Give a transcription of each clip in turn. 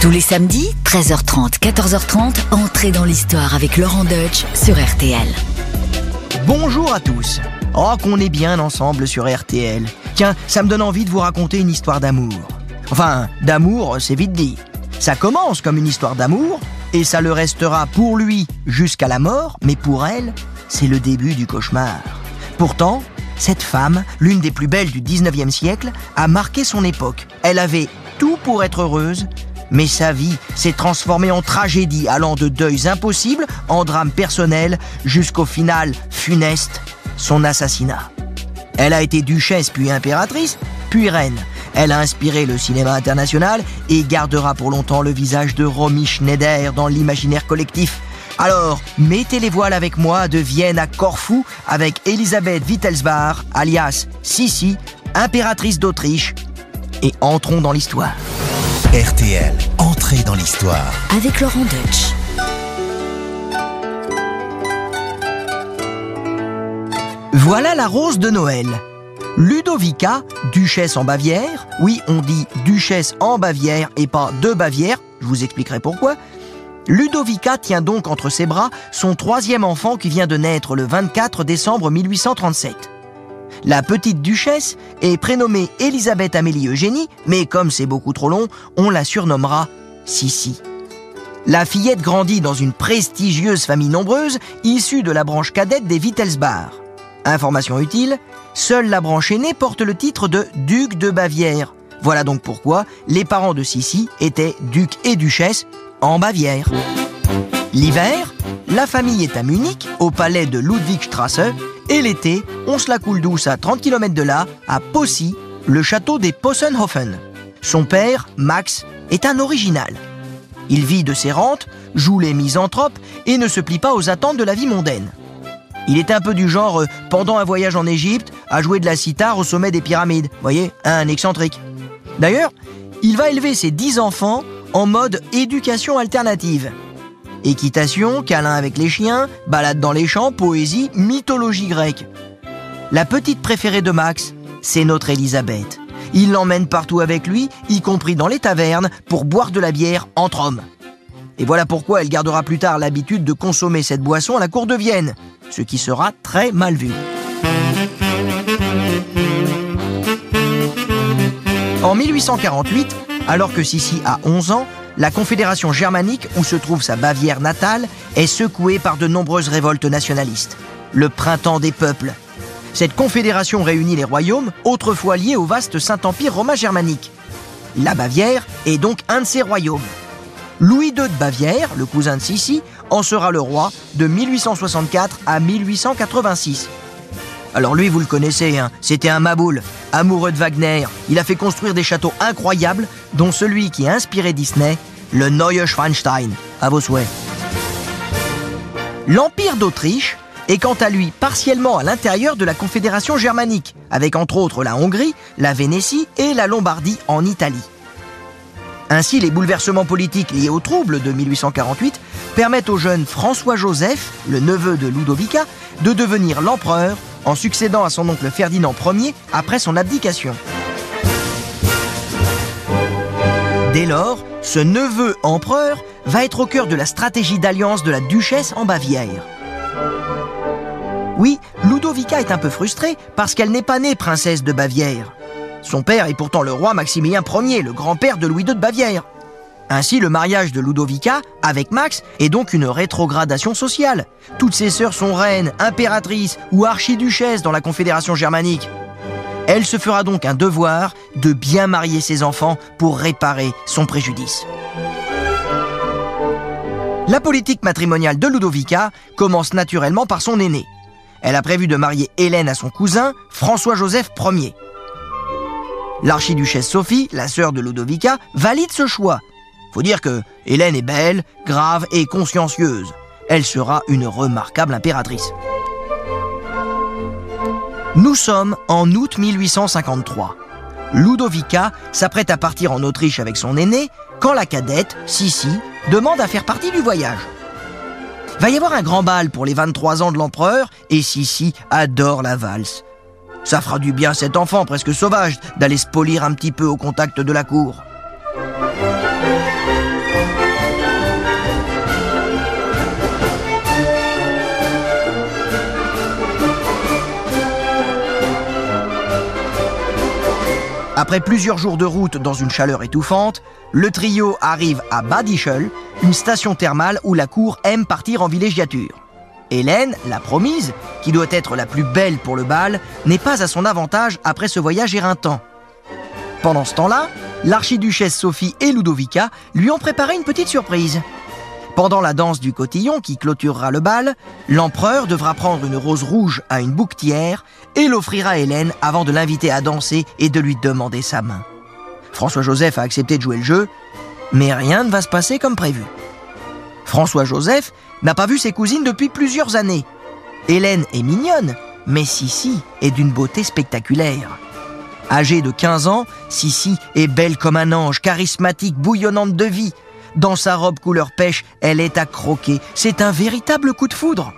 Tous les samedis, 13h30, 14h30, entrez dans l'histoire avec Laurent Deutsch sur RTL. Bonjour à tous. Oh, qu'on est bien ensemble sur RTL. Tiens, ça me donne envie de vous raconter une histoire d'amour. Enfin, d'amour, c'est vite dit. Ça commence comme une histoire d'amour, et ça le restera pour lui jusqu'à la mort, mais pour elle, c'est le début du cauchemar. Pourtant, cette femme, l'une des plus belles du 19e siècle, a marqué son époque. Elle avait tout pour être heureuse, mais sa vie s'est transformée en tragédie allant de deuils impossibles en drames personnels jusqu'au final funeste, son assassinat. Elle a été duchesse puis impératrice, puis reine. Elle a inspiré le cinéma international et gardera pour longtemps le visage de Romy Schneider dans l'imaginaire collectif. Alors, mettez les voiles avec moi de Vienne à Corfou avec Elisabeth Wittelsbach, alias Sissi, impératrice d'Autriche, et entrons dans l'histoire. RTL, entrée dans l'histoire. Avec Laurent Deutsch. Voilà la rose de Noël. Ludovica, duchesse en Bavière, oui, on dit duchesse en Bavière et pas de Bavière, je vous expliquerai pourquoi. Ludovica tient donc entre ses bras son troisième enfant qui vient de naître le 24 décembre 1837. La petite duchesse est prénommée Elisabeth Amélie Eugénie, mais comme c'est beaucoup trop long, on la surnommera Sissi. La fillette grandit dans une prestigieuse famille nombreuse, issue de la branche cadette des Wittelsbach. Information utile, seule la branche aînée porte le titre de duc de Bavière. Voilà donc pourquoi les parents de Sissi étaient duc et duchesse en Bavière. L'hiver, la famille est à Munich, au palais de Ludwigstrasse, et l'été, on se la coule douce à 30 km de là, à Possy, le château des Possenhofen. Son père, Max, est un original. Il vit de ses rentes, joue les misanthropes et ne se plie pas aux attentes de la vie mondaine. Il est un peu du genre, euh, pendant un voyage en Égypte, à jouer de la cithare au sommet des pyramides. Voyez, un excentrique. D'ailleurs, il va élever ses dix enfants en mode éducation alternative. Équitation, câlin avec les chiens, balade dans les champs, poésie, mythologie grecque. La petite préférée de Max, c'est notre Elisabeth. Il l'emmène partout avec lui, y compris dans les tavernes, pour boire de la bière entre hommes. Et voilà pourquoi elle gardera plus tard l'habitude de consommer cette boisson à la cour de Vienne, ce qui sera très mal vu. En 1848, alors que Sissi a 11 ans, la Confédération germanique, où se trouve sa Bavière natale, est secouée par de nombreuses révoltes nationalistes. Le printemps des peuples. Cette confédération réunit les royaumes, autrefois liés au vaste Saint-Empire romain germanique. La Bavière est donc un de ces royaumes. Louis II de Bavière, le cousin de Sissi, en sera le roi de 1864 à 1886. Alors lui, vous le connaissez, hein, c'était un maboule, amoureux de Wagner. Il a fait construire des châteaux incroyables, dont celui qui a inspiré Disney, le Neue Schwanstein. À vos souhaits. L'Empire d'Autriche est quant à lui partiellement à l'intérieur de la Confédération germanique, avec entre autres la Hongrie, la Vénétie et la Lombardie en Italie. Ainsi, les bouleversements politiques liés aux troubles de 1848 permettent au jeune François-Joseph, le neveu de Ludovica, de devenir l'empereur en succédant à son oncle Ferdinand Ier après son abdication. Dès lors, ce neveu empereur va être au cœur de la stratégie d'alliance de la duchesse en Bavière. Oui, Ludovica est un peu frustrée parce qu'elle n'est pas née princesse de Bavière. Son père est pourtant le roi Maximilien Ier, le grand-père de Louis II de Bavière. Ainsi, le mariage de Ludovica avec Max est donc une rétrogradation sociale. Toutes ses sœurs sont reines, impératrices ou archiduchesses dans la Confédération germanique. Elle se fera donc un devoir de bien marier ses enfants pour réparer son préjudice. La politique matrimoniale de Ludovica commence naturellement par son aîné. Elle a prévu de marier Hélène à son cousin, François-Joseph Ier. L'archiduchesse Sophie, la sœur de Ludovica, valide ce choix. Faut dire que Hélène est belle, grave et consciencieuse. Elle sera une remarquable impératrice. Nous sommes en août 1853. Ludovica s'apprête à partir en Autriche avec son aîné quand la cadette, Sissi, demande à faire partie du voyage. Va y avoir un grand bal pour les 23 ans de l'empereur et Sissi adore la valse. Ça fera du bien à cet enfant presque sauvage d'aller se polir un petit peu au contact de la cour. Après plusieurs jours de route dans une chaleur étouffante, le trio arrive à Badischel, une station thermale où la cour aime partir en villégiature. Hélène, la promise, qui doit être la plus belle pour le bal, n'est pas à son avantage après ce voyage éreintant. Pendant ce temps-là, l'archiduchesse Sophie et Ludovica lui ont préparé une petite surprise. Pendant la danse du cotillon qui clôturera le bal, l'empereur devra prendre une rose rouge à une bouquetière et l'offrir à Hélène avant de l'inviter à danser et de lui demander sa main. François-Joseph a accepté de jouer le jeu, mais rien ne va se passer comme prévu. François-Joseph n'a pas vu ses cousines depuis plusieurs années. Hélène est mignonne, mais Sissi est d'une beauté spectaculaire. Âgée de 15 ans, Sissi est belle comme un ange, charismatique, bouillonnante de vie. Dans sa robe couleur pêche, elle est à croquer. C'est un véritable coup de foudre.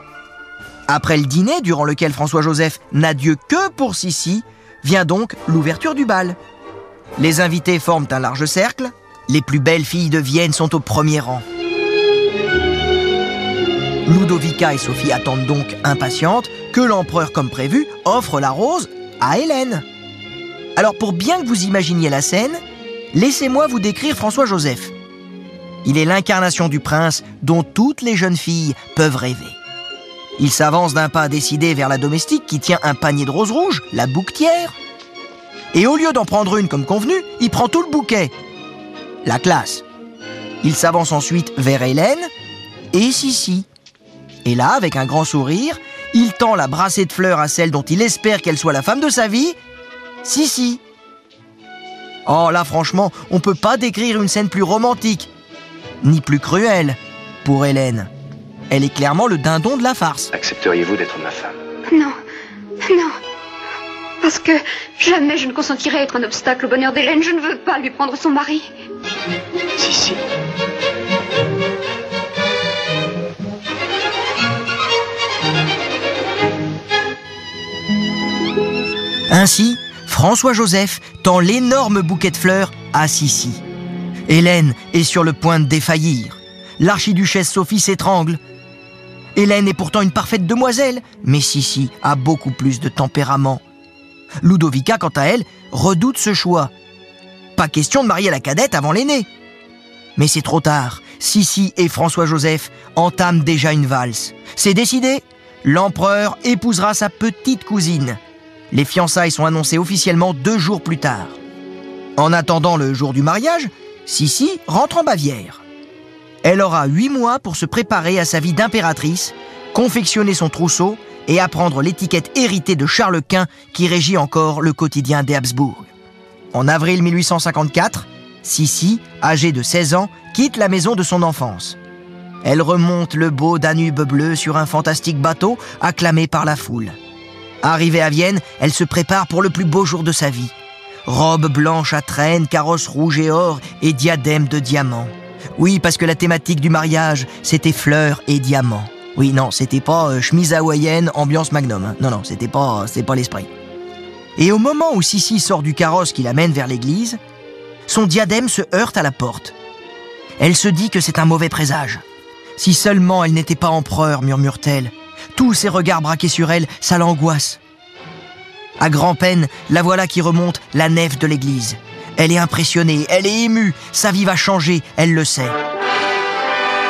Après le dîner, durant lequel François-Joseph n'a Dieu que pour Sissi, vient donc l'ouverture du bal. Les invités forment un large cercle. Les plus belles filles de Vienne sont au premier rang. Ludovica et Sophie attendent donc impatientes que l'empereur, comme prévu, offre la rose à Hélène. Alors pour bien que vous imaginiez la scène, laissez-moi vous décrire François-Joseph. Il est l'incarnation du prince dont toutes les jeunes filles peuvent rêver. Il s'avance d'un pas décidé vers la domestique qui tient un panier de roses rouges, la bouquetière. Et au lieu d'en prendre une comme convenu, il prend tout le bouquet. La classe. Il s'avance ensuite vers Hélène et Sissi. Et là, avec un grand sourire, il tend la brassée de fleurs à celle dont il espère qu'elle soit la femme de sa vie, Sissi. Oh là, franchement, on peut pas décrire une scène plus romantique ni plus cruelle pour Hélène. Elle est clairement le dindon de la farce. Accepteriez-vous d'être ma femme? Non, non. Parce que jamais je ne consentirai à être un obstacle au bonheur d'Hélène. Je ne veux pas lui prendre son mari. Si, si. Ainsi, François-Joseph tend l'énorme bouquet de fleurs à Sissi. Hélène est sur le point de défaillir. L'archiduchesse Sophie s'étrangle. Hélène est pourtant une parfaite demoiselle, mais Sissi a beaucoup plus de tempérament. Ludovica, quant à elle, redoute ce choix. Pas question de marier la cadette avant l'aîné. Mais c'est trop tard. Sissi et François-Joseph entament déjà une valse. C'est décidé. L'empereur épousera sa petite cousine. Les fiançailles sont annoncées officiellement deux jours plus tard. En attendant le jour du mariage, Sissi rentre en Bavière. Elle aura huit mois pour se préparer à sa vie d'impératrice, confectionner son trousseau et apprendre l'étiquette héritée de Charles Quint qui régit encore le quotidien des Habsbourg. En avril 1854, Sissi, âgée de 16 ans, quitte la maison de son enfance. Elle remonte le beau Danube bleu sur un fantastique bateau acclamé par la foule. Arrivée à Vienne, elle se prépare pour le plus beau jour de sa vie. Robe blanche à traîne, carrosse rouge et or et diadème de diamants. Oui, parce que la thématique du mariage, c'était fleurs et diamants. Oui, non, c'était pas euh, chemise hawaïenne, ambiance magnum. hein. Non, non, c'était pas, c'était pas l'esprit. Et au moment où Sissi sort du carrosse qui l'amène vers l'église, son diadème se heurte à la porte. Elle se dit que c'est un mauvais présage. Si seulement elle n'était pas empereur, murmure-t-elle. Tous ses regards braqués sur elle, ça l'angoisse. À grand-peine, la voilà qui remonte la nef de l'église. Elle est impressionnée, elle est émue, sa vie va changer, elle le sait.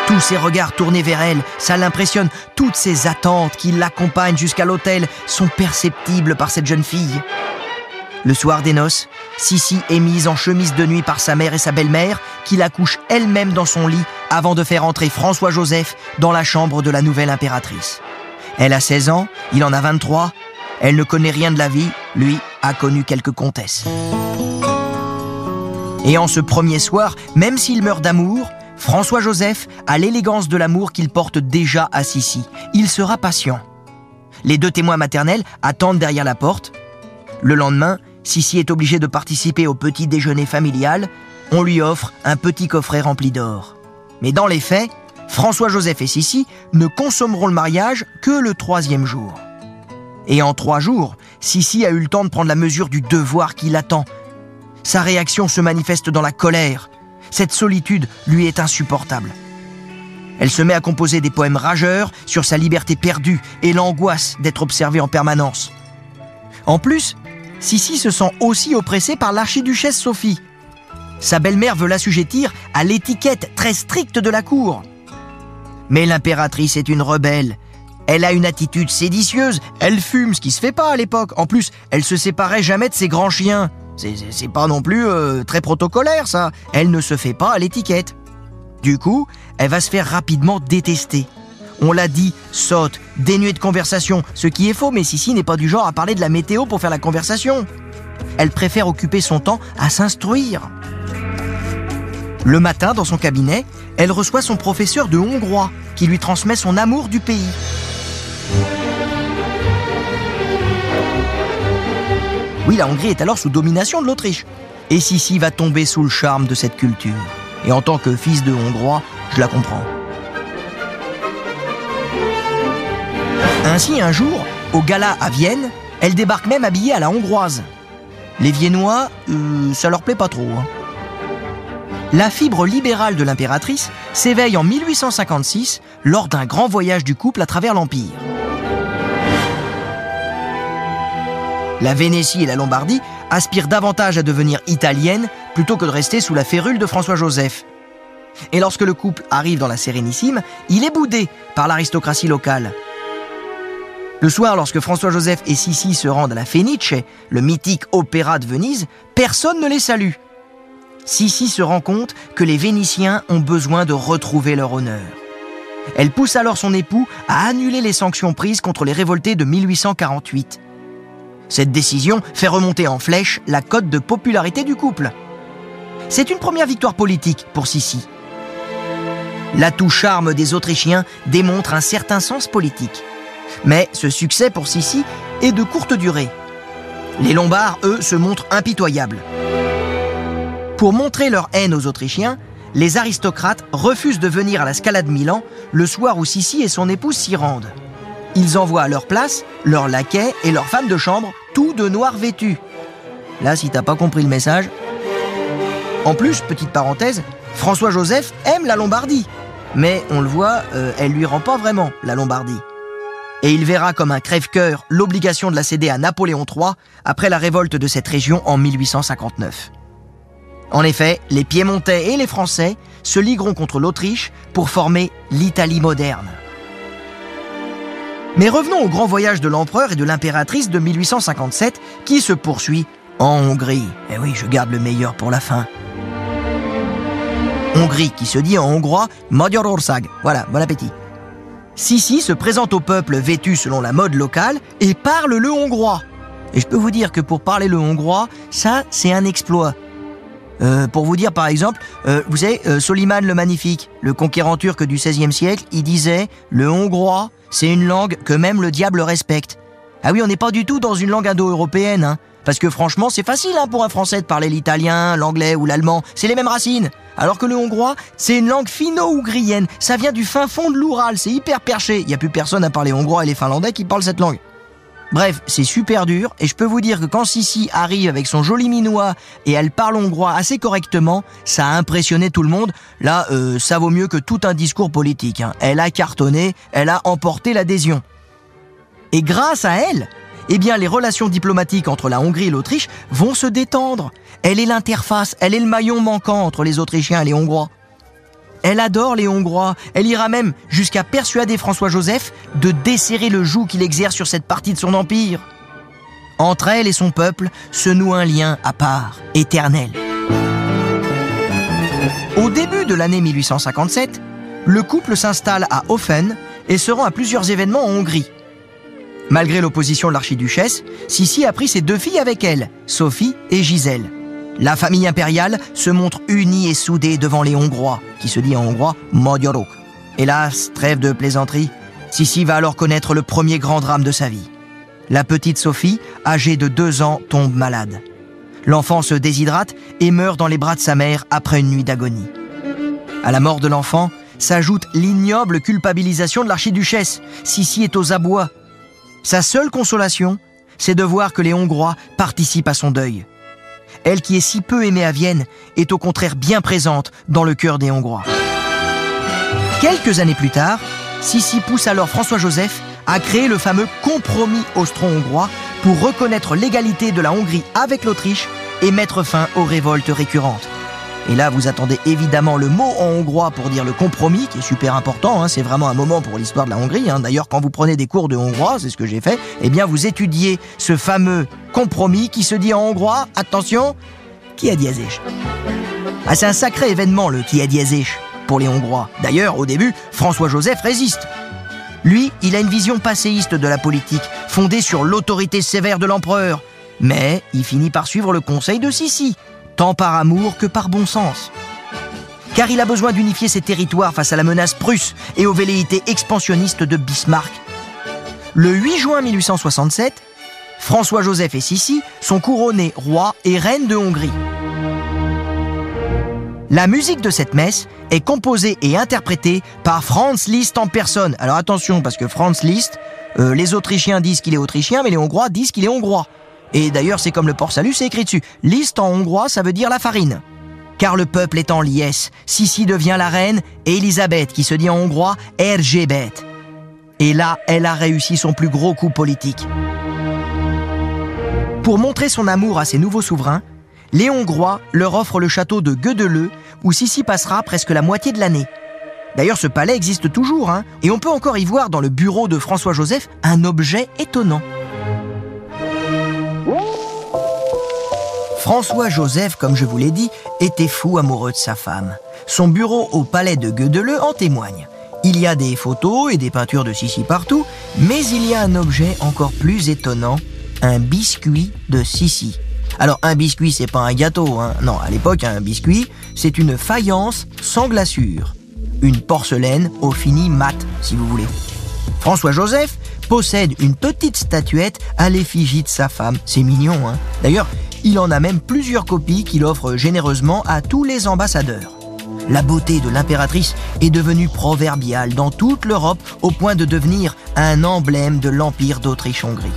Tous ses regards tournés vers elle, ça l'impressionne. Toutes ses attentes qui l'accompagnent jusqu'à l'hôtel sont perceptibles par cette jeune fille. Le soir des noces, Sissi est mise en chemise de nuit par sa mère et sa belle-mère, qui la couchent elle-même dans son lit avant de faire entrer François-Joseph dans la chambre de la nouvelle impératrice. Elle a 16 ans, il en a 23. Elle ne connaît rien de la vie, lui a connu quelques comtesses. Et en ce premier soir, même s'il meurt d'amour, François-Joseph a l'élégance de l'amour qu'il porte déjà à Sissi. Il sera patient. Les deux témoins maternels attendent derrière la porte. Le lendemain, Sissi est obligée de participer au petit déjeuner familial. On lui offre un petit coffret rempli d'or. Mais dans les faits, François-Joseph et Sissi ne consommeront le mariage que le troisième jour. Et en trois jours, Sissi a eu le temps de prendre la mesure du devoir qui l'attend. Sa réaction se manifeste dans la colère. Cette solitude lui est insupportable. Elle se met à composer des poèmes rageurs sur sa liberté perdue et l'angoisse d'être observée en permanence. En plus, Sissi se sent aussi oppressée par l'archiduchesse Sophie. Sa belle-mère veut l'assujettir à l'étiquette très stricte de la cour. Mais l'impératrice est une rebelle. Elle a une attitude séditieuse, elle fume, ce qui se fait pas à l'époque. En plus, elle se séparait jamais de ses grands chiens. C'est pas non plus euh, très protocolaire ça. Elle ne se fait pas à l'étiquette. Du coup, elle va se faire rapidement détester. On l'a dit, sotte, dénuée de conversation, ce qui est faux, mais Sissi n'est pas du genre à parler de la météo pour faire la conversation. Elle préfère occuper son temps à s'instruire. Le matin, dans son cabinet, elle reçoit son professeur de hongrois, qui lui transmet son amour du pays. Oui, la Hongrie est alors sous domination de l'Autriche. Et Sissi va tomber sous le charme de cette culture. Et en tant que fils de Hongrois, je la comprends. Ainsi, un jour, au gala à Vienne, elle débarque même habillée à la hongroise. Les Viennois, euh, ça leur plaît pas trop. Hein. La fibre libérale de l'impératrice s'éveille en 1856 lors d'un grand voyage du couple à travers l'Empire. La Vénétie et la Lombardie aspirent davantage à devenir italiennes plutôt que de rester sous la férule de François-Joseph. Et lorsque le couple arrive dans la Sérénissime, il est boudé par l'aristocratie locale. Le soir, lorsque François-Joseph et Sissi se rendent à la Fenice, le mythique opéra de Venise, personne ne les salue. Sissi se rend compte que les Vénitiens ont besoin de retrouver leur honneur. Elle pousse alors son époux à annuler les sanctions prises contre les révoltés de 1848. Cette décision fait remonter en flèche la cote de popularité du couple. C'est une première victoire politique pour Sissi. L'atout charme des Autrichiens démontre un certain sens politique. Mais ce succès pour Sissi est de courte durée. Les Lombards, eux, se montrent impitoyables. Pour montrer leur haine aux Autrichiens, les aristocrates refusent de venir à la Scala de Milan le soir où Sissi et son épouse s'y rendent. Ils envoient à leur place leurs laquais et leurs femmes de chambre, tout de noir vêtus. Là, si t'as pas compris le message. En plus, petite parenthèse, François-Joseph aime la Lombardie. Mais on le voit, euh, elle lui rend pas vraiment la Lombardie. Et il verra comme un crève-cœur l'obligation de la céder à Napoléon III après la révolte de cette région en 1859. En effet, les Piémontais et les Français se ligueront contre l'Autriche pour former l'Italie moderne. Mais revenons au grand voyage de l'empereur et de l'impératrice de 1857 qui se poursuit en Hongrie. Eh oui, je garde le meilleur pour la fin. Hongrie qui se dit en hongrois Magyarország. Voilà, bon appétit. Sissi se présente au peuple vêtu selon la mode locale et parle le hongrois. Et je peux vous dire que pour parler le hongrois, ça, c'est un exploit. Euh, pour vous dire par exemple, euh, vous savez, euh, Soliman le Magnifique, le conquérant turc du XVIe siècle, il disait le hongrois, c'est une langue que même le diable respecte. Ah oui, on n'est pas du tout dans une langue indo-européenne, hein, parce que franchement, c'est facile hein, pour un Français de parler l'italien, l'anglais ou l'allemand, c'est les mêmes racines. Alors que le hongrois, c'est une langue finno-ougrienne, ça vient du fin fond de l'Oural, c'est hyper perché. Il n'y a plus personne à parler hongrois et les finlandais qui parlent cette langue. Bref, c'est super dur et je peux vous dire que quand Sissi arrive avec son joli minois et elle parle hongrois assez correctement, ça a impressionné tout le monde. Là, euh, ça vaut mieux que tout un discours politique. Hein. Elle a cartonné, elle a emporté l'adhésion. Et grâce à elle, eh bien, les relations diplomatiques entre la Hongrie et l'Autriche vont se détendre. Elle est l'interface, elle est le maillon manquant entre les Autrichiens et les Hongrois. Elle adore les Hongrois. Elle ira même jusqu'à persuader François-Joseph de desserrer le joug qu'il exerce sur cette partie de son empire. Entre elle et son peuple se noue un lien à part, éternel. Au début de l'année 1857, le couple s'installe à Hoffen et se rend à plusieurs événements en Hongrie. Malgré l'opposition de l'archiduchesse, Sissi a pris ses deux filles avec elle, Sophie et Gisèle. La famille impériale se montre unie et soudée devant les Hongrois, qui se dit en hongrois Magyarok. Hélas, trêve de plaisanterie, Sissi va alors connaître le premier grand drame de sa vie. La petite Sophie, âgée de deux ans, tombe malade. L'enfant se déshydrate et meurt dans les bras de sa mère après une nuit d'agonie. À la mort de l'enfant s'ajoute l'ignoble culpabilisation de l'archiduchesse. Sissi est aux abois. Sa seule consolation, c'est de voir que les Hongrois participent à son deuil. Elle qui est si peu aimée à Vienne est au contraire bien présente dans le cœur des Hongrois. Quelques années plus tard, Sissi pousse alors François-Joseph à créer le fameux compromis austro-hongrois pour reconnaître l'égalité de la Hongrie avec l'Autriche et mettre fin aux révoltes récurrentes. Et là, vous attendez évidemment le mot en hongrois pour dire le compromis, qui est super important. Hein. c'est vraiment un moment pour l'histoire de la Hongrie. Hein. D'ailleurs, quand vous prenez des cours de hongrois, c'est ce que j'ai fait, eh bien, vous étudiez ce fameux compromis qui se dit en hongrois, attention, qui a diazéch. Ah, c'est un sacré événement, le qui a diazéch, pour les Hongrois. D'ailleurs, au début, François-Joseph résiste. Lui, il a une vision passéiste de la politique, fondée sur l'autorité sévère de l'empereur. Mais il finit par suivre le conseil de Sissi, tant par amour que par bon sens. Car il a besoin d'unifier ses territoires face à la menace prusse et aux velléités expansionnistes de Bismarck. Le 8 juin 1867, François-Joseph et Sissi sont couronnés roi et reine de Hongrie. La musique de cette messe est composée et interprétée par Franz Liszt en personne. Alors attention, parce que Franz Liszt, euh, les Autrichiens disent qu'il est autrichien, mais les Hongrois disent qu'il est hongrois. Et d'ailleurs, c'est comme le port-salut, c'est écrit dessus. Liste en hongrois, ça veut dire la farine. Car le peuple est en liesse. Sissi devient la reine et Elisabeth, qui se dit en hongrois Erzsébet. Et là, elle a réussi son plus gros coup politique. Pour montrer son amour à ses nouveaux souverains, les Hongrois leur offrent le château de Guedeleu, où Sissi passera presque la moitié de l'année. D'ailleurs, ce palais existe toujours, hein, et on peut encore y voir dans le bureau de François-Joseph un objet étonnant. François-Joseph, comme je vous l'ai dit, était fou amoureux de sa femme. Son bureau au palais de Guedeleu en témoigne. Il y a des photos et des peintures de Sissi partout, mais il y a un objet encore plus étonnant, un biscuit de Sissi. Alors un biscuit, c'est pas un gâteau, hein. non, à l'époque, un biscuit, c'est une faïence sans glaçure. Une porcelaine au fini mat, si vous voulez. François-Joseph possède une petite statuette à l'effigie de sa femme. C'est mignon, hein D'ailleurs, il en a même plusieurs copies qu'il offre généreusement à tous les ambassadeurs. La beauté de l'impératrice est devenue proverbiale dans toute l'Europe au point de devenir un emblème de l'Empire d'Autriche-Hongrie.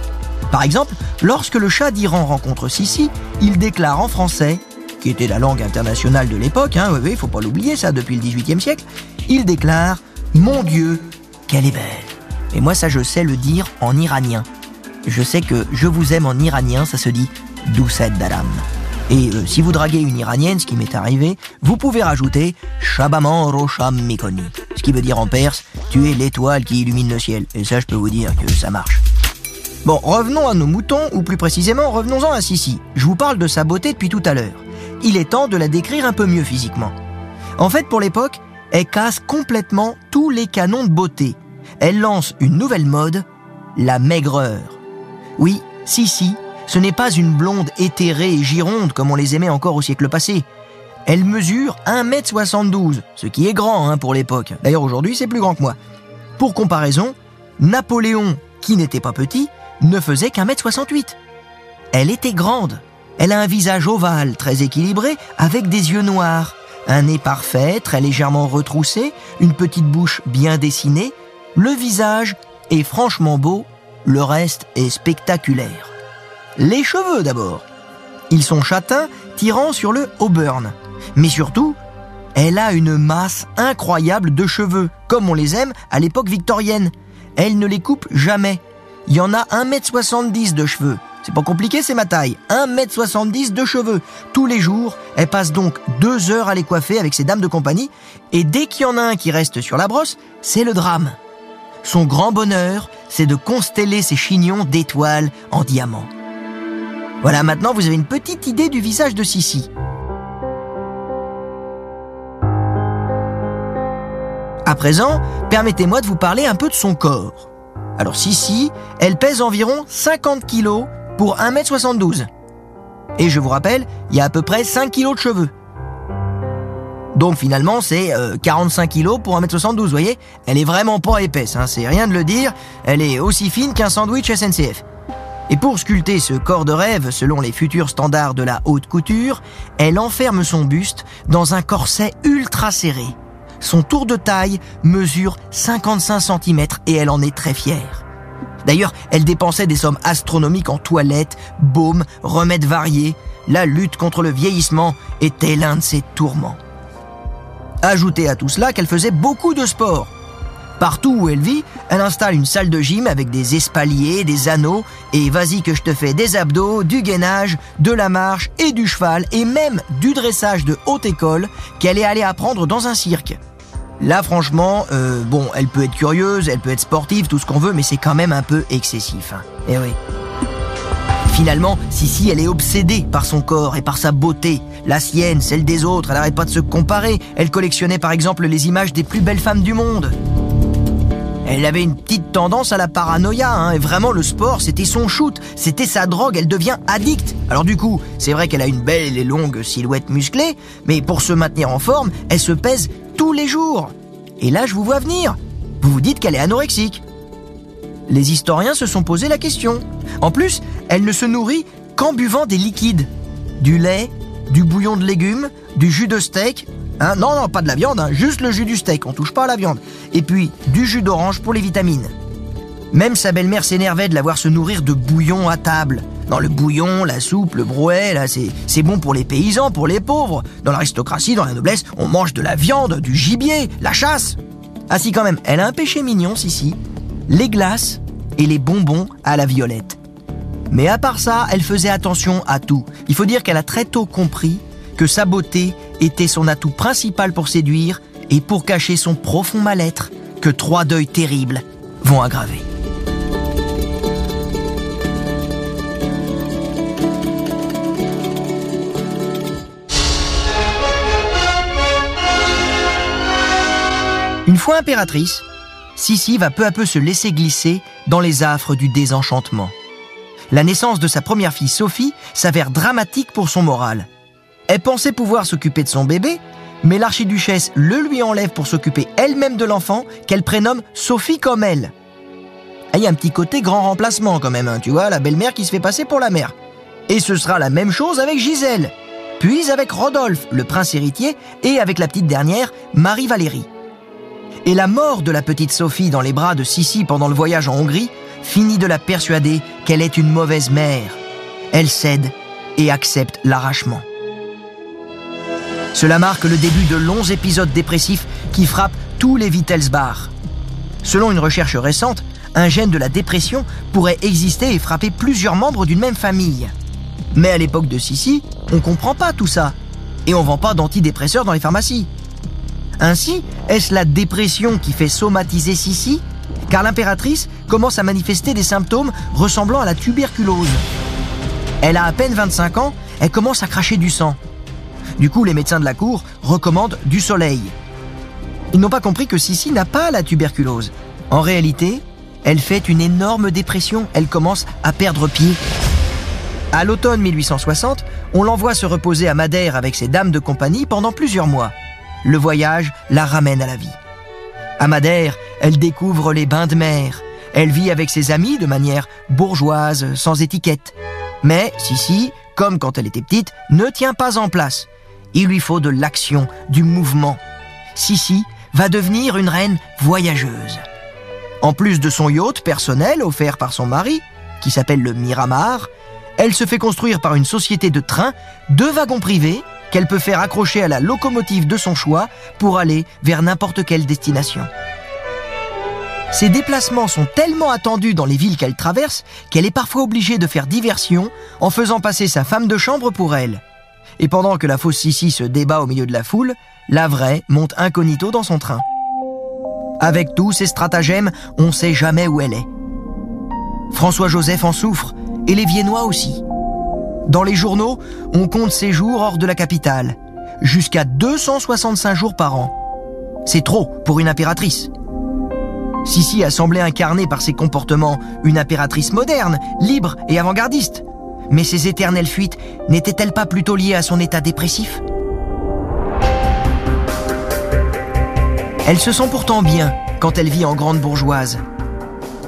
Par exemple, lorsque le chat d'Iran rencontre Sissi, il déclare en français, qui était la langue internationale de l'époque, hein, oui, faut pas l'oublier ça depuis le XVIIIe siècle, il déclare Mon Dieu, qu'elle est belle. Et moi, ça, je sais le dire en iranien. Je sais que je vous aime en iranien, ça se dit Doucet Dalam. Et euh, si vous draguez une iranienne, ce qui m'est arrivé, vous pouvez rajouter Shabaman Rosham Mikoni. Ce qui veut dire en perse, tu es l'étoile qui illumine le ciel. Et ça, je peux vous dire que ça marche. Bon, revenons à nos moutons, ou plus précisément, revenons-en à Sissi. Je vous parle de sa beauté depuis tout à l'heure. Il est temps de la décrire un peu mieux physiquement. En fait, pour l'époque, elle casse complètement tous les canons de beauté. Elle lance une nouvelle mode, la maigreur. Oui, Sissi ce n'est pas une blonde éthérée et gironde comme on les aimait encore au siècle passé. Elle mesure 1m72, ce qui est grand hein, pour l'époque. D'ailleurs aujourd'hui c'est plus grand que moi. Pour comparaison, Napoléon, qui n'était pas petit, ne faisait qu'un mètre 68. Elle était grande. Elle a un visage ovale, très équilibré, avec des yeux noirs, un nez parfait, très légèrement retroussé, une petite bouche bien dessinée. Le visage est franchement beau, le reste est spectaculaire. Les cheveux d'abord. Ils sont châtains, tirant sur le auburn. Mais surtout, elle a une masse incroyable de cheveux, comme on les aime à l'époque victorienne. Elle ne les coupe jamais. Il y en a 1m70 de cheveux. C'est pas compliqué, c'est ma taille. 1m70 de cheveux. Tous les jours, elle passe donc deux heures à les coiffer avec ses dames de compagnie. Et dès qu'il y en a un qui reste sur la brosse, c'est le drame. Son grand bonheur, c'est de consteller ses chignons d'étoiles en diamant. Voilà, maintenant vous avez une petite idée du visage de Sissi. À présent, permettez-moi de vous parler un peu de son corps. Alors Sissi, elle pèse environ 50 kg pour 1m72. Et je vous rappelle, il y a à peu près 5 kg de cheveux. Donc finalement, c'est 45 euh, kg pour 1m72, vous voyez? Elle est vraiment pas épaisse, hein, c'est rien de le dire. Elle est aussi fine qu'un sandwich SNCF. Et pour sculpter ce corps de rêve selon les futurs standards de la haute couture, elle enferme son buste dans un corset ultra serré. Son tour de taille mesure 55 cm et elle en est très fière. D'ailleurs, elle dépensait des sommes astronomiques en toilettes, baumes, remèdes variés. La lutte contre le vieillissement était l'un de ses tourments. Ajoutez à tout cela qu'elle faisait beaucoup de sport. Partout où elle vit, elle installe une salle de gym avec des espaliers, des anneaux, et vas-y que je te fais des abdos, du gainage, de la marche et du cheval, et même du dressage de haute école qu'elle est allée apprendre dans un cirque. Là, franchement, euh, bon, elle peut être curieuse, elle peut être sportive, tout ce qu'on veut, mais c'est quand même un peu excessif. Hein. Eh oui. Finalement, Sissi, elle est obsédée par son corps et par sa beauté. La sienne, celle des autres, elle n'arrête pas de se comparer. Elle collectionnait par exemple les images des plus belles femmes du monde. Elle avait une petite tendance à la paranoïa, hein, et vraiment le sport, c'était son shoot, c'était sa drogue, elle devient addicte. Alors du coup, c'est vrai qu'elle a une belle et longue silhouette musclée, mais pour se maintenir en forme, elle se pèse tous les jours. Et là, je vous vois venir. Vous vous dites qu'elle est anorexique. Les historiens se sont posé la question. En plus, elle ne se nourrit qu'en buvant des liquides. Du lait, du bouillon de légumes, du jus de steak, Hein, non, non, pas de la viande, hein, juste le jus du steak, on touche pas à la viande. Et puis, du jus d'orange pour les vitamines. Même sa belle-mère s'énervait de la voir se nourrir de bouillon à table. Dans le bouillon, la soupe, le brouet, là, c'est bon pour les paysans, pour les pauvres. Dans l'aristocratie, dans la noblesse, on mange de la viande, du gibier, la chasse. Ah si, quand même, elle a un péché mignon, si, si. Les glaces et les bonbons à la violette. Mais à part ça, elle faisait attention à tout. Il faut dire qu'elle a très tôt compris que sa beauté était son atout principal pour séduire et pour cacher son profond mal-être que trois deuils terribles vont aggraver. Une fois impératrice, Sissi va peu à peu se laisser glisser dans les affres du désenchantement. La naissance de sa première fille Sophie s'avère dramatique pour son moral. Elle pensait pouvoir s'occuper de son bébé, mais l'archiduchesse le lui enlève pour s'occuper elle-même de l'enfant qu'elle prénomme Sophie comme elle. Ah, il y a un petit côté grand remplacement quand même, hein, tu vois, la belle-mère qui se fait passer pour la mère. Et ce sera la même chose avec Gisèle, puis avec Rodolphe, le prince héritier, et avec la petite dernière, Marie-Valérie. Et la mort de la petite Sophie dans les bras de Sissi pendant le voyage en Hongrie finit de la persuader qu'elle est une mauvaise mère. Elle cède et accepte l'arrachement. Cela marque le début de longs épisodes dépressifs qui frappent tous les Wittelsbach. Selon une recherche récente, un gène de la dépression pourrait exister et frapper plusieurs membres d'une même famille. Mais à l'époque de Sissi, on comprend pas tout ça. Et on vend pas d'antidépresseurs dans les pharmacies. Ainsi, est-ce la dépression qui fait somatiser Sissi? Car l'impératrice commence à manifester des symptômes ressemblant à la tuberculose. Elle a à peine 25 ans, elle commence à cracher du sang. Du coup, les médecins de la cour recommandent du soleil. Ils n'ont pas compris que Sissi n'a pas la tuberculose. En réalité, elle fait une énorme dépression, elle commence à perdre pied. À l'automne 1860, on l'envoie se reposer à Madère avec ses dames de compagnie pendant plusieurs mois. Le voyage la ramène à la vie. À Madère, elle découvre les bains de mer. Elle vit avec ses amis de manière bourgeoise, sans étiquette. Mais Sissi, comme quand elle était petite, ne tient pas en place. Il lui faut de l'action, du mouvement. Sissi va devenir une reine voyageuse. En plus de son yacht personnel offert par son mari, qui s'appelle le Miramar, elle se fait construire par une société de train deux wagons privés qu'elle peut faire accrocher à la locomotive de son choix pour aller vers n'importe quelle destination. Ces déplacements sont tellement attendus dans les villes qu'elle traverse qu'elle est parfois obligée de faire diversion en faisant passer sa femme de chambre pour elle. Et pendant que la fausse Sissi se débat au milieu de la foule, la vraie monte incognito dans son train. Avec tous ces stratagèmes, on ne sait jamais où elle est. François-Joseph en souffre, et les Viennois aussi. Dans les journaux, on compte ses jours hors de la capitale, jusqu'à 265 jours par an. C'est trop pour une impératrice. Sissi a semblé incarner par ses comportements une impératrice moderne, libre et avant-gardiste. Mais ces éternelles fuites n'étaient-elles pas plutôt liées à son état dépressif Elle se sent pourtant bien quand elle vit en grande bourgeoise.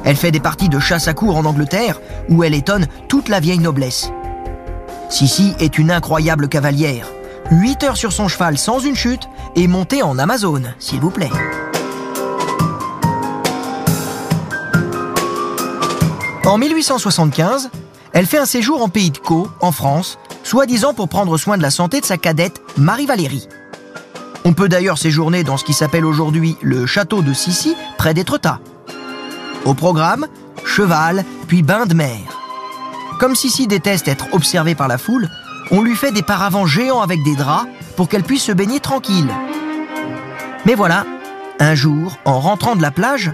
Elle fait des parties de chasse à cour en Angleterre où elle étonne toute la vieille noblesse. Sissi est une incroyable cavalière. 8 heures sur son cheval sans une chute et montée en Amazone, s'il vous plaît. En 1875, elle fait un séjour en pays de Caux, en France, soi-disant pour prendre soin de la santé de sa cadette Marie-Valérie. On peut d'ailleurs séjourner dans ce qui s'appelle aujourd'hui le château de Sissi, près d'Étretat. Au programme, cheval, puis bain de mer. Comme Sissi déteste être observée par la foule, on lui fait des paravents géants avec des draps pour qu'elle puisse se baigner tranquille. Mais voilà, un jour, en rentrant de la plage,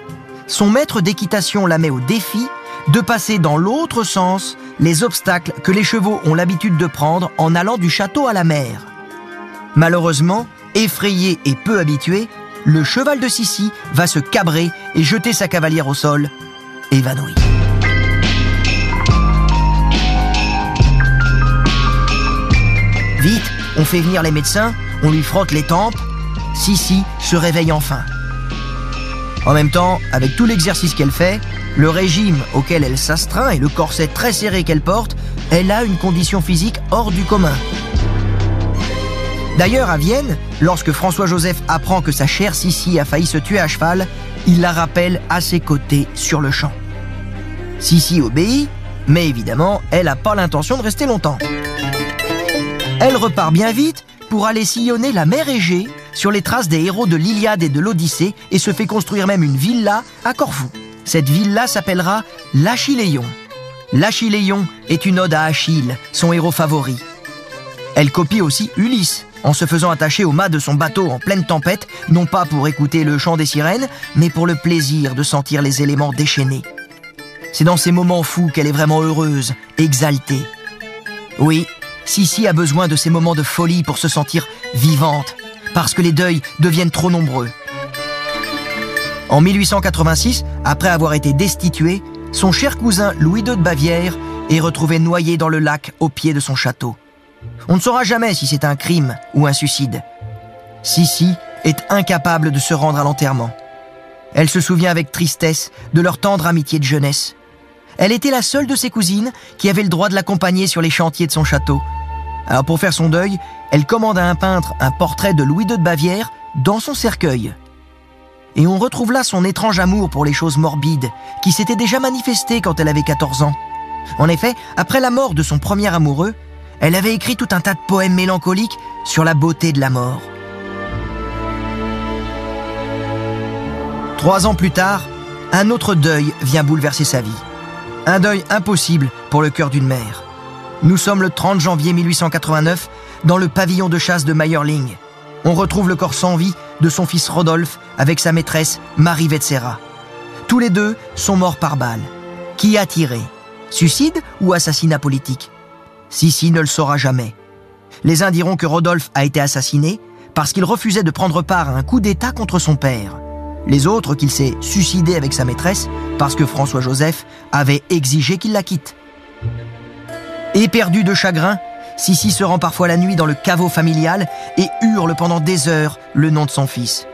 son maître d'équitation la met au défi de passer dans l'autre sens les obstacles que les chevaux ont l'habitude de prendre en allant du château à la mer. Malheureusement, effrayé et peu habitué, le cheval de Sissi va se cabrer et jeter sa cavalière au sol, évanoui. Vite, on fait venir les médecins, on lui frotte les tempes, Sissi se réveille enfin. En même temps, avec tout l'exercice qu'elle fait, le régime auquel elle s'astreint et le corset très serré qu'elle porte, elle a une condition physique hors du commun. D'ailleurs, à Vienne, lorsque François-Joseph apprend que sa chère Sissi a failli se tuer à cheval, il la rappelle à ses côtés sur le champ. Sissi obéit, mais évidemment, elle n'a pas l'intention de rester longtemps. Elle repart bien vite pour aller sillonner la mer Égée sur les traces des héros de l'Iliade et de l'Odyssée et se fait construire même une villa à Corfou. Cette villa s'appellera l'Achilléon. L'Achilléon est une ode à Achille, son héros favori. Elle copie aussi Ulysse, en se faisant attacher au mât de son bateau en pleine tempête, non pas pour écouter le chant des sirènes, mais pour le plaisir de sentir les éléments déchaînés. C'est dans ces moments fous qu'elle est vraiment heureuse, exaltée. Oui, Sissi a besoin de ces moments de folie pour se sentir vivante, parce que les deuils deviennent trop nombreux. En 1886, après avoir été destitué, son cher cousin Louis II de Bavière est retrouvé noyé dans le lac au pied de son château. On ne saura jamais si c'est un crime ou un suicide. Sissi est incapable de se rendre à l'enterrement. Elle se souvient avec tristesse de leur tendre amitié de jeunesse. Elle était la seule de ses cousines qui avait le droit de l'accompagner sur les chantiers de son château. Alors pour faire son deuil, elle commande à un peintre un portrait de Louis II de Bavière dans son cercueil. Et on retrouve là son étrange amour pour les choses morbides, qui s'était déjà manifesté quand elle avait 14 ans. En effet, après la mort de son premier amoureux, elle avait écrit tout un tas de poèmes mélancoliques sur la beauté de la mort. Trois ans plus tard, un autre deuil vient bouleverser sa vie. Un deuil impossible pour le cœur d'une mère. Nous sommes le 30 janvier 1889 dans le pavillon de chasse de Meyerling. On retrouve le corps sans vie de son fils Rodolphe avec sa maîtresse Marie Vetsera. Tous les deux sont morts par balle. Qui a tiré? Suicide ou assassinat politique? Sissi ne le saura jamais. Les uns diront que Rodolphe a été assassiné parce qu'il refusait de prendre part à un coup d'État contre son père. Les autres qu'il s'est suicidé avec sa maîtresse parce que François-Joseph avait exigé qu'il la quitte. Éperdu de chagrin, Sissi se rend parfois la nuit dans le caveau familial et hurle pendant des heures le nom de son fils.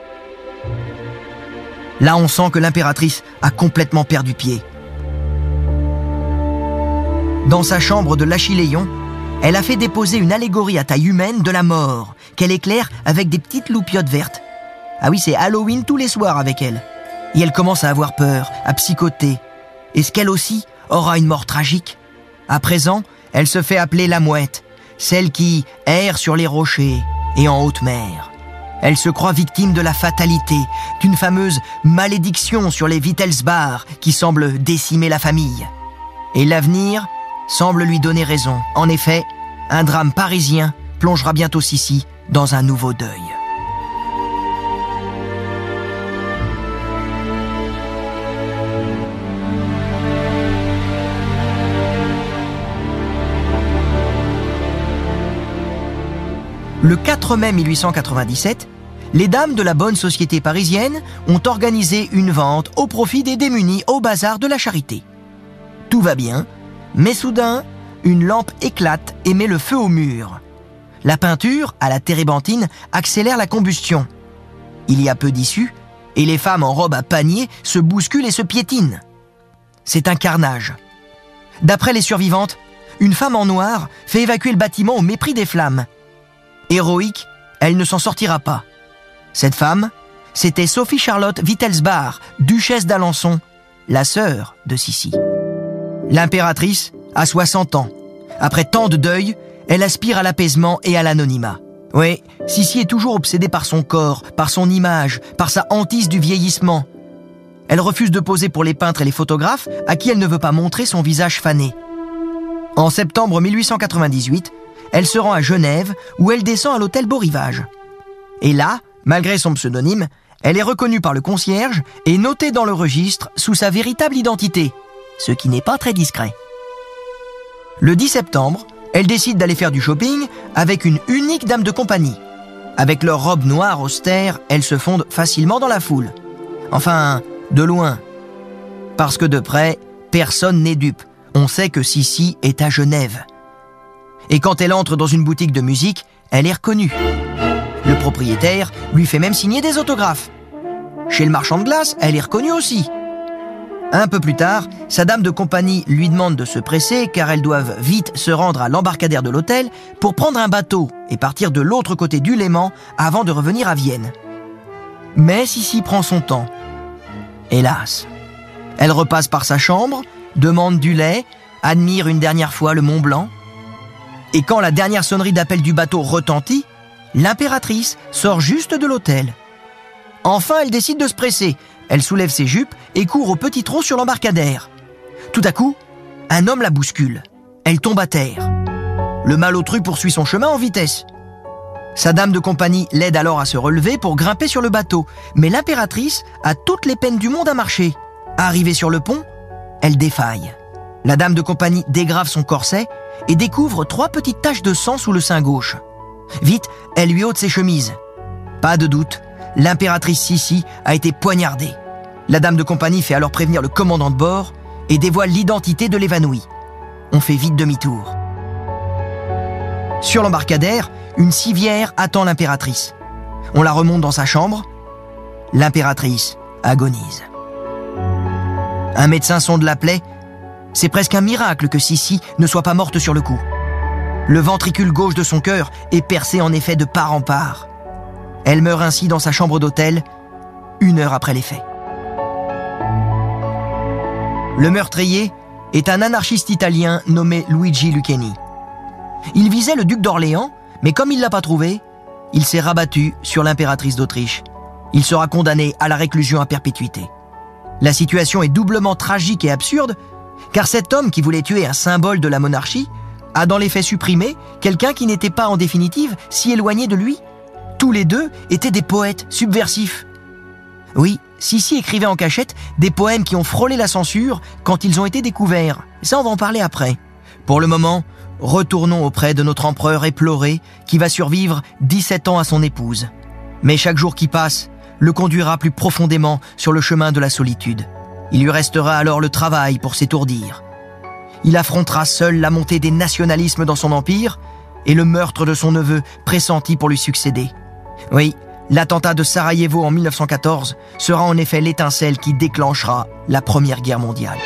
Là, on sent que l'impératrice a complètement perdu pied. Dans sa chambre de l'Achilléon, elle a fait déposer une allégorie à taille humaine de la mort, qu'elle éclaire avec des petites loupiottes vertes. Ah oui, c'est Halloween tous les soirs avec elle. Et elle commence à avoir peur, à psychoter. Est-ce qu'elle aussi aura une mort tragique? À présent, elle se fait appeler la mouette, celle qui erre sur les rochers et en haute mer. Elle se croit victime de la fatalité, d'une fameuse malédiction sur les Wittelsbach qui semble décimer la famille. Et l'avenir semble lui donner raison. En effet, un drame parisien plongera bientôt Sissi dans un nouveau deuil. Le 4 mai 1897, les dames de la bonne société parisienne ont organisé une vente au profit des démunis au bazar de la Charité. Tout va bien, mais soudain, une lampe éclate et met le feu au mur. La peinture, à la térébenthine, accélère la combustion. Il y a peu d'issue, et les femmes en robe à panier se bousculent et se piétinent. C'est un carnage. D'après les survivantes, une femme en noir fait évacuer le bâtiment au mépris des flammes. Héroïque, elle ne s'en sortira pas. Cette femme, c'était Sophie Charlotte Wittelsbach, duchesse d'Alençon, la sœur de Sissi. L'impératrice a 60 ans. Après tant de deuil, elle aspire à l'apaisement et à l'anonymat. Oui, Sissi est toujours obsédée par son corps, par son image, par sa hantise du vieillissement. Elle refuse de poser pour les peintres et les photographes à qui elle ne veut pas montrer son visage fané. En septembre 1898, elle se rend à Genève où elle descend à l'hôtel Beau Rivage. Et là, malgré son pseudonyme, elle est reconnue par le concierge et notée dans le registre sous sa véritable identité, ce qui n'est pas très discret. Le 10 septembre, elle décide d'aller faire du shopping avec une unique dame de compagnie. Avec leur robe noire austère, elles se fondent facilement dans la foule. Enfin, de loin. Parce que de près, personne n'est dupe. On sait que Sissi est à Genève. Et quand elle entre dans une boutique de musique, elle est reconnue. Le propriétaire lui fait même signer des autographes. Chez le marchand de glace, elle est reconnue aussi. Un peu plus tard, sa dame de compagnie lui demande de se presser car elles doivent vite se rendre à l'embarcadère de l'hôtel pour prendre un bateau et partir de l'autre côté du Léman avant de revenir à Vienne. Mais Sissi prend son temps. Hélas. Elle repasse par sa chambre, demande du lait, admire une dernière fois le Mont Blanc. Et quand la dernière sonnerie d'appel du bateau retentit, l'impératrice sort juste de l'hôtel. Enfin, elle décide de se presser. Elle soulève ses jupes et court au petit trot sur l'embarcadère. Tout à coup, un homme la bouscule. Elle tombe à terre. Le malotru poursuit son chemin en vitesse. Sa dame de compagnie l'aide alors à se relever pour grimper sur le bateau, mais l'impératrice a toutes les peines du monde à marcher. Arrivée sur le pont, elle défaille. La dame de compagnie dégrave son corset et découvre trois petites taches de sang sous le sein gauche. Vite, elle lui ôte ses chemises. Pas de doute, l'impératrice Sissi a été poignardée. La dame de compagnie fait alors prévenir le commandant de bord et dévoile l'identité de l'évanoui. On fait vite demi-tour. Sur l'embarcadère, une civière attend l'impératrice. On la remonte dans sa chambre. L'impératrice agonise. Un médecin sonde la plaie. C'est presque un miracle que Sissi ne soit pas morte sur le coup. Le ventricule gauche de son cœur est percé en effet de part en part. Elle meurt ainsi dans sa chambre d'hôtel, une heure après les faits. Le meurtrier est un anarchiste italien nommé Luigi Lucchini. Il visait le duc d'Orléans, mais comme il ne l'a pas trouvé, il s'est rabattu sur l'impératrice d'Autriche. Il sera condamné à la réclusion à perpétuité. La situation est doublement tragique et absurde, car cet homme qui voulait tuer un symbole de la monarchie a dans les faits supprimé quelqu'un qui n'était pas en définitive si éloigné de lui. Tous les deux étaient des poètes subversifs. Oui, Sissi écrivait en cachette des poèmes qui ont frôlé la censure quand ils ont été découverts. Ça, on va en parler après. Pour le moment, retournons auprès de notre empereur éploré qui va survivre 17 ans à son épouse. Mais chaque jour qui passe le conduira plus profondément sur le chemin de la solitude. Il lui restera alors le travail pour s'étourdir. Il affrontera seul la montée des nationalismes dans son empire et le meurtre de son neveu pressenti pour lui succéder. Oui, l'attentat de Sarajevo en 1914 sera en effet l'étincelle qui déclenchera la Première Guerre mondiale.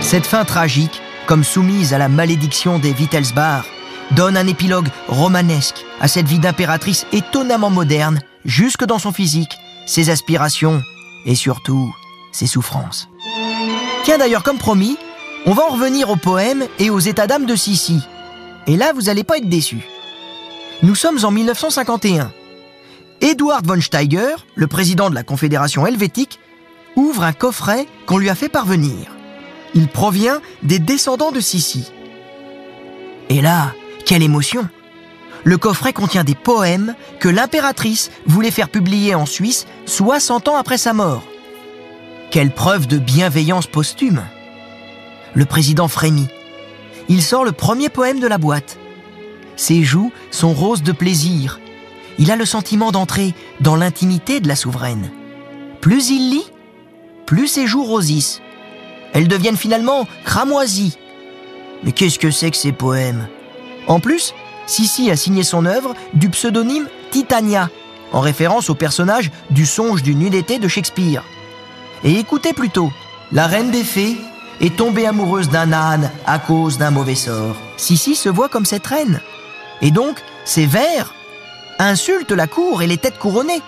Cette fin tragique, comme soumise à la malédiction des Wittelsbach, donne un épilogue romanesque à cette vie d'impératrice étonnamment moderne, jusque dans son physique, ses aspirations et surtout ses souffrances. Tiens d'ailleurs, comme promis, on va en revenir au poème et aux états d'âme de Sissi. Et là, vous n'allez pas être déçus. Nous sommes en 1951. Eduard von Steiger, le président de la Confédération helvétique, ouvre un coffret qu'on lui a fait parvenir. Il provient des descendants de Sissi. Et là, quelle émotion Le coffret contient des poèmes que l'impératrice voulait faire publier en Suisse 60 ans après sa mort. Quelle preuve de bienveillance posthume Le président frémit. Il sort le premier poème de la boîte. Ses joues sont roses de plaisir. Il a le sentiment d'entrer dans l'intimité de la souveraine. Plus il lit, plus ses joues rosissent. Elles deviennent finalement cramoisies. Mais qu'est-ce que c'est que ces poèmes? En plus, Sissi a signé son œuvre du pseudonyme Titania, en référence au personnage du songe du nuit d'été de Shakespeare. Et écoutez plutôt, la reine des fées est tombée amoureuse d'un âne à cause d'un mauvais sort. Sissi se voit comme cette reine. Et donc, ces vers insultent la cour et les têtes couronnées.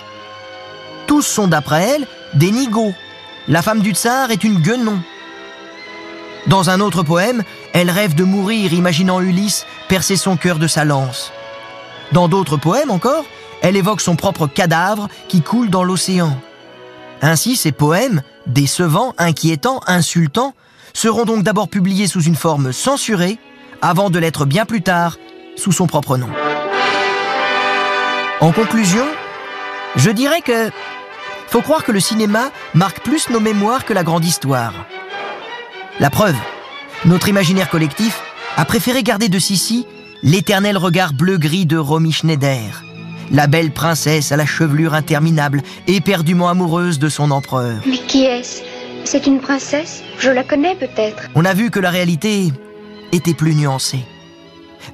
Tous sont d'après elle des nigauds. La femme du tsar est une guenon. Dans un autre poème, elle rêve de mourir imaginant Ulysse percer son cœur de sa lance. Dans d'autres poèmes encore, elle évoque son propre cadavre qui coule dans l'océan. Ainsi, ces poèmes, décevants, inquiétants, insultants, seront donc d'abord publiés sous une forme censurée, avant de l'être bien plus tard sous son propre nom. En conclusion, je dirais que faut croire que le cinéma marque plus nos mémoires que la grande histoire. La preuve, notre imaginaire collectif a préféré garder de Sissi l'éternel regard bleu-gris de Romy Schneider, la belle princesse à la chevelure interminable, éperdument amoureuse de son empereur. Mais qui est-ce? C'est une princesse? Je la connais peut-être. On a vu que la réalité était plus nuancée.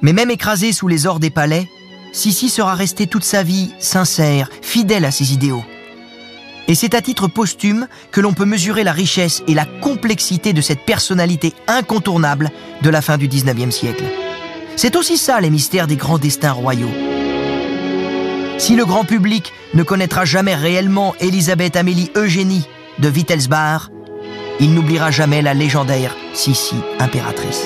Mais même écrasée sous les ors des palais, Sissi sera restée toute sa vie sincère, fidèle à ses idéaux. Et c'est à titre posthume que l'on peut mesurer la richesse et la complexité de cette personnalité incontournable de la fin du 19e siècle. C'est aussi ça les mystères des grands destins royaux. Si le grand public ne connaîtra jamais réellement Elisabeth Amélie Eugénie de Wittelsbach, il n'oubliera jamais la légendaire Sissi impératrice.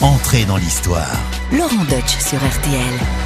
Entrez dans l'histoire. Laurent Deutsch sur RTL.